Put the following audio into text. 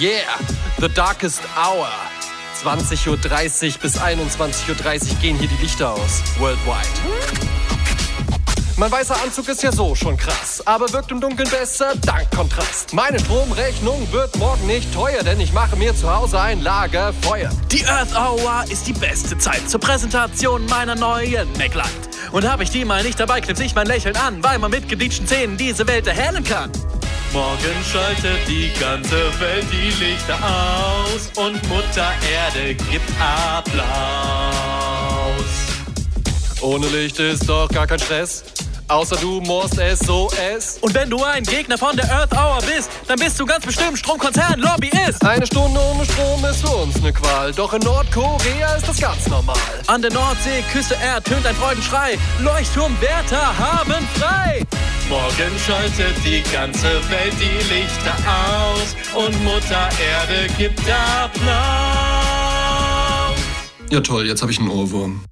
Yeah, the darkest hour. 20.30 Uhr bis 21.30 Uhr gehen hier die Lichter aus. Worldwide. Mein weißer Anzug ist ja so schon krass, aber wirkt im Dunkeln besser dank Kontrast. Meine Stromrechnung wird morgen nicht teuer, denn ich mache mir zu Hause ein Lagerfeuer. Die Earth Hour ist die beste Zeit zur Präsentation meiner neuen MacLight. Und habe ich die mal nicht dabei, knipse ich mein Lächeln an, weil man mit gebleachten Zähnen diese Welt erhellen kann. Morgen schaltet die ganze Welt die Lichter aus und Mutter Erde gibt Applaus. Ohne Licht ist doch gar kein Stress. Außer du musst SOS. Und wenn du ein Gegner von der Earth Hour bist, dann bist du ganz bestimmt Stromkonzern-Lobbyist. Eine Stunde ohne Strom ist für uns eine Qual, doch in Nordkorea ist das ganz normal. An der Nordseeküste ertönt ein Freudenschrei. Leuchtturmwärter haben. Morgen schaltet die ganze Welt die Lichter aus und Mutter Erde gibt Applaus. Ja toll, jetzt habe ich einen Ohrwurm.